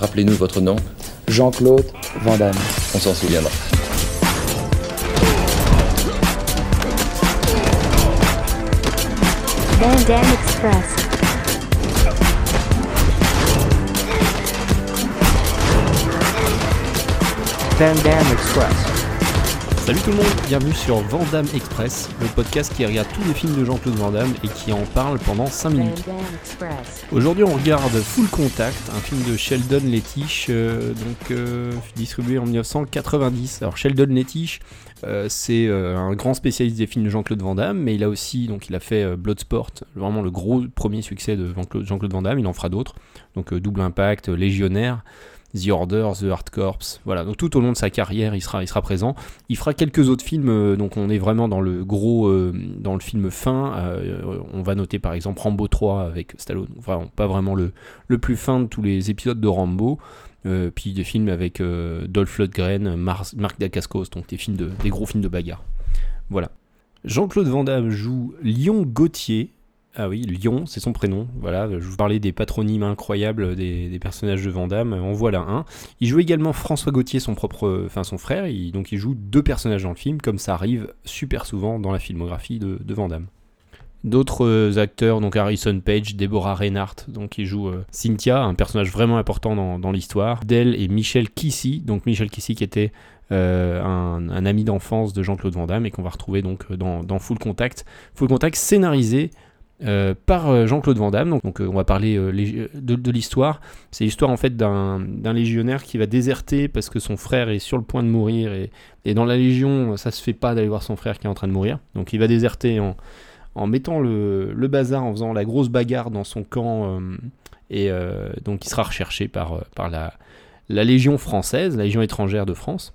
Rappelez-nous votre nom. Jean-Claude Van Damme. On s'en souviendra. Van Damme Express. Van Damme Express. Salut tout le monde, bienvenue sur Vandame Express, le podcast qui regarde tous les films de Jean-Claude Van Damme et qui en parle pendant 5 Van minutes. Aujourd'hui on regarde Full Contact, un film de Sheldon Lettich, euh, donc euh, distribué en 1990. Alors Sheldon Lettich, euh, c'est un grand spécialiste des films de Jean-Claude Van Damme, mais il a aussi donc il a fait Bloodsport, vraiment le gros premier succès de Jean-Claude Van Damme. Il en fera d'autres, donc Double Impact, Légionnaire. The Order, The Hard Corps, voilà. Donc tout au long de sa carrière, il sera, il sera présent. Il fera quelques autres films, euh, donc on est vraiment dans le gros, euh, dans le film fin. Euh, on va noter par exemple Rambo 3 avec Stallone, vraiment pas vraiment le, le plus fin de tous les épisodes de Rambo. Puis des films avec Dolph Lundgren, Mar- Marc Dacascos, donc des films de, des gros films de bagarre. Voilà. Jean-Claude Van Damme joue Lion Gauthier. Ah oui, Lion, c'est son prénom. Voilà, je vous parlais des patronymes incroyables des, personnages de Van Damme. En voilà un. Il joue également François Gauthier, son propre, son frère. Il- donc il joue deux personnages dans le film, comme ça arrive super souvent dans la filmographie de, de. D'autres euh, acteurs, donc Harrison Page, Deborah Reinhardt, donc qui joue euh, Cynthia, un personnage vraiment important dans, l'histoire. Dell et Michel Kissy, donc Michel Kissy qui était euh, un, ami d'enfance de Jean-Claude Van Damme et qu'on va retrouver donc dans Full Contact. Full Contact scénarisé euh, par euh, Jean-Claude Van Damme. Donc, euh, on va parler de, l'histoire. C'est l'histoire en fait d'un légionnaire qui va déserter parce que son frère est sur le point de mourir et, dans la légion ça se fait pas d'aller voir son frère qui est en train de mourir. Donc il va déserter en, mettant le, bazar, en faisant la grosse bagarre dans son camp et donc il sera recherché par, la, Légion française, la Légion étrangère de France.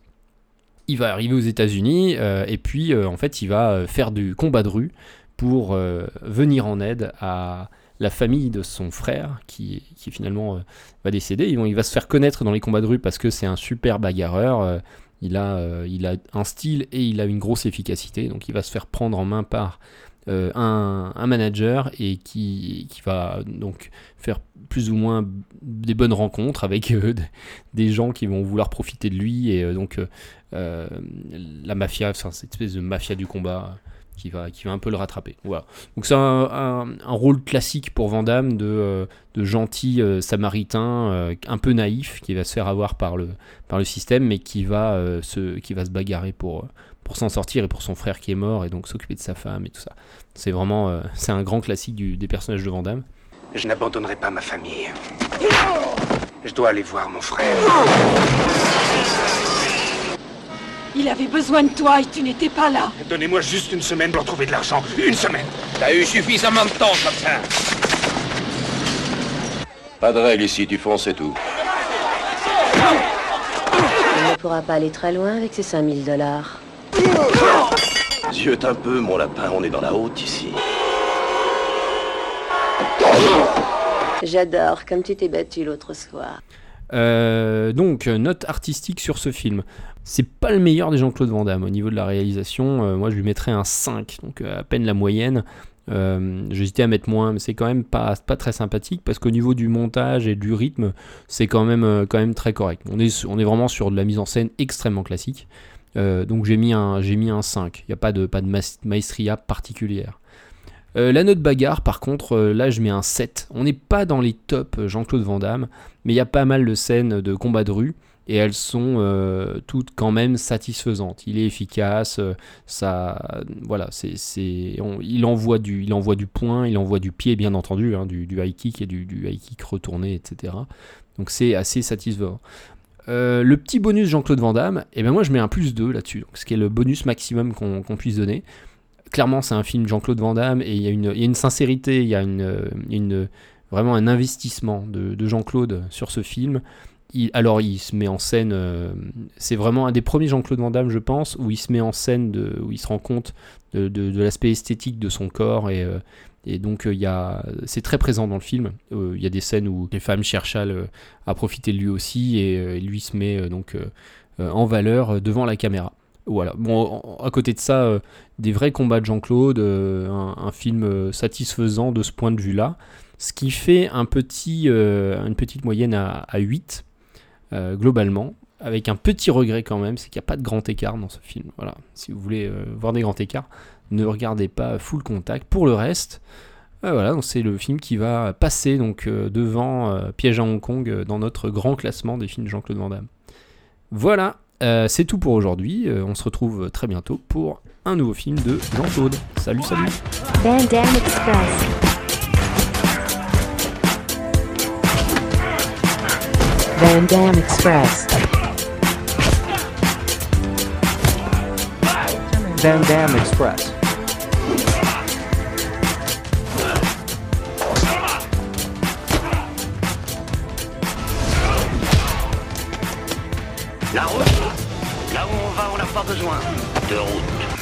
Il va arriver aux États-Unis et puis en fait il va faire du combat de rue pour euh, venir en aide à la famille de son frère qui, qui finalement euh, va décéder. Il, il va se faire connaître dans les combats de rue parce que c'est un super bagarreur. euh, il, a, il a un style et il a une grosse efficacité. Donc il va se faire prendre en main par un, un manager et qui, qui va donc faire plus ou moins des bonnes rencontres avec des gens qui vont vouloir profiter de lui et donc la mafia, enfin, cette espèce de mafia du combat qui va, qui va un peu le rattraper. Voilà. Donc c'est un, rôle classique pour Van euh, de gentil euh, samaritain euh, un peu naïf qui va se faire avoir par le, par le système mais qui va, se, qui va se bagarrer pour, pour s'en sortir et pour son frère qui est mort et donc s'occuper de sa femme et tout ça. C'est vraiment c'est un grand classique des personnages de Van. Je n'abandonnerai pas ma famille. Je dois aller voir mon frère. Il avait besoin de toi et tu n'étais pas là. Donnez-moi juste une semaine pour trouver de l'argent. Une semaine. T'as eu suffisamment de temps comme ça. Pas de règle ici, tu fonces et tout. Il ne pourra pas aller très loin avec ses 5000 dollars. Ziote un peu, mon lapin, on est dans la haute ici. J'adore comme tu t'es battu l'autre soir. Euh, donc, note artistique sur ce film. C'est pas le meilleur des Jean-Claude Van Damme. Au niveau de la réalisation, euh, moi je lui mettrais un 5, donc euh, à peine la moyenne. Euh, J'hésitais à mettre moins, mais c'est quand même pas, très sympathique parce qu'au niveau du montage et du rythme, c'est quand même, très correct. On est, vraiment sur de la mise en scène extrêmement classique. Donc j'ai mis, un- mis un 5. Il n'y a pas de, pas de maes- maestria particulière. Euh, la note bagarre, par contre, euh, là je mets un 7. On n'est pas dans les tops euh, Jean-Claude Van Damme, mais il y a pas mal de scènes de combat de rue et elles sont toutes quand même satisfaisantes. Il est efficace, ça, voilà, c'est, il envoie du, point, il envoie du pied bien entendu, hein, du, du high kick et du, high kick retourné, etc. Donc c'est assez satisfaisant. Le petit bonus Jean-Claude Van Damme, et ben moi je mets un plus 2 là-dessus, ce qui est le bonus maximum qu'on puisse donner. Clairement c'est un film Jean-Claude Van Damme et il y a une, sincérité, il y a vraiment un investissement de, de Jean-Claude sur ce film. Il- alors il se met en scène, euh, c'est vraiment un des premiers Jean-Claude Van Damme je pense, où il se met en scène, où il se rend compte de, l'aspect esthétique de son corps et, euh, donc euh, c'est très présent dans le film. Il y a des scènes où les femmes cherchent à, profiter de lui aussi et lui se met donc en valeur devant la caméra. Voilà. Bon, à côté de ça, euh, des vrais combats de Jean-Claude, euh, un, film euh, satisfaisant de ce point de vue-là, ce qui fait un petit, une petite moyenne à, à 8. euh, globalement, avec un petit regret quand même, c'est qu'il n'y a pas de grand écart dans ce film. Voilà, si vous voulez voir des grands écarts, ne regardez pas Full Contact. Pour le reste, voilà, c'est le film qui va passer donc devant Piège à Hong Kong dans notre grand classement des films de Jean-Claude Van Damme. Voilà, euh, c'est tout pour aujourd'hui. Euh, on se retrouve très bientôt pour un nouveau film de Jean-Claude. Salut, salut. Van Damme Express. Van Damme Express. Van Damme Express. La route on va, on n'a pas besoin de route.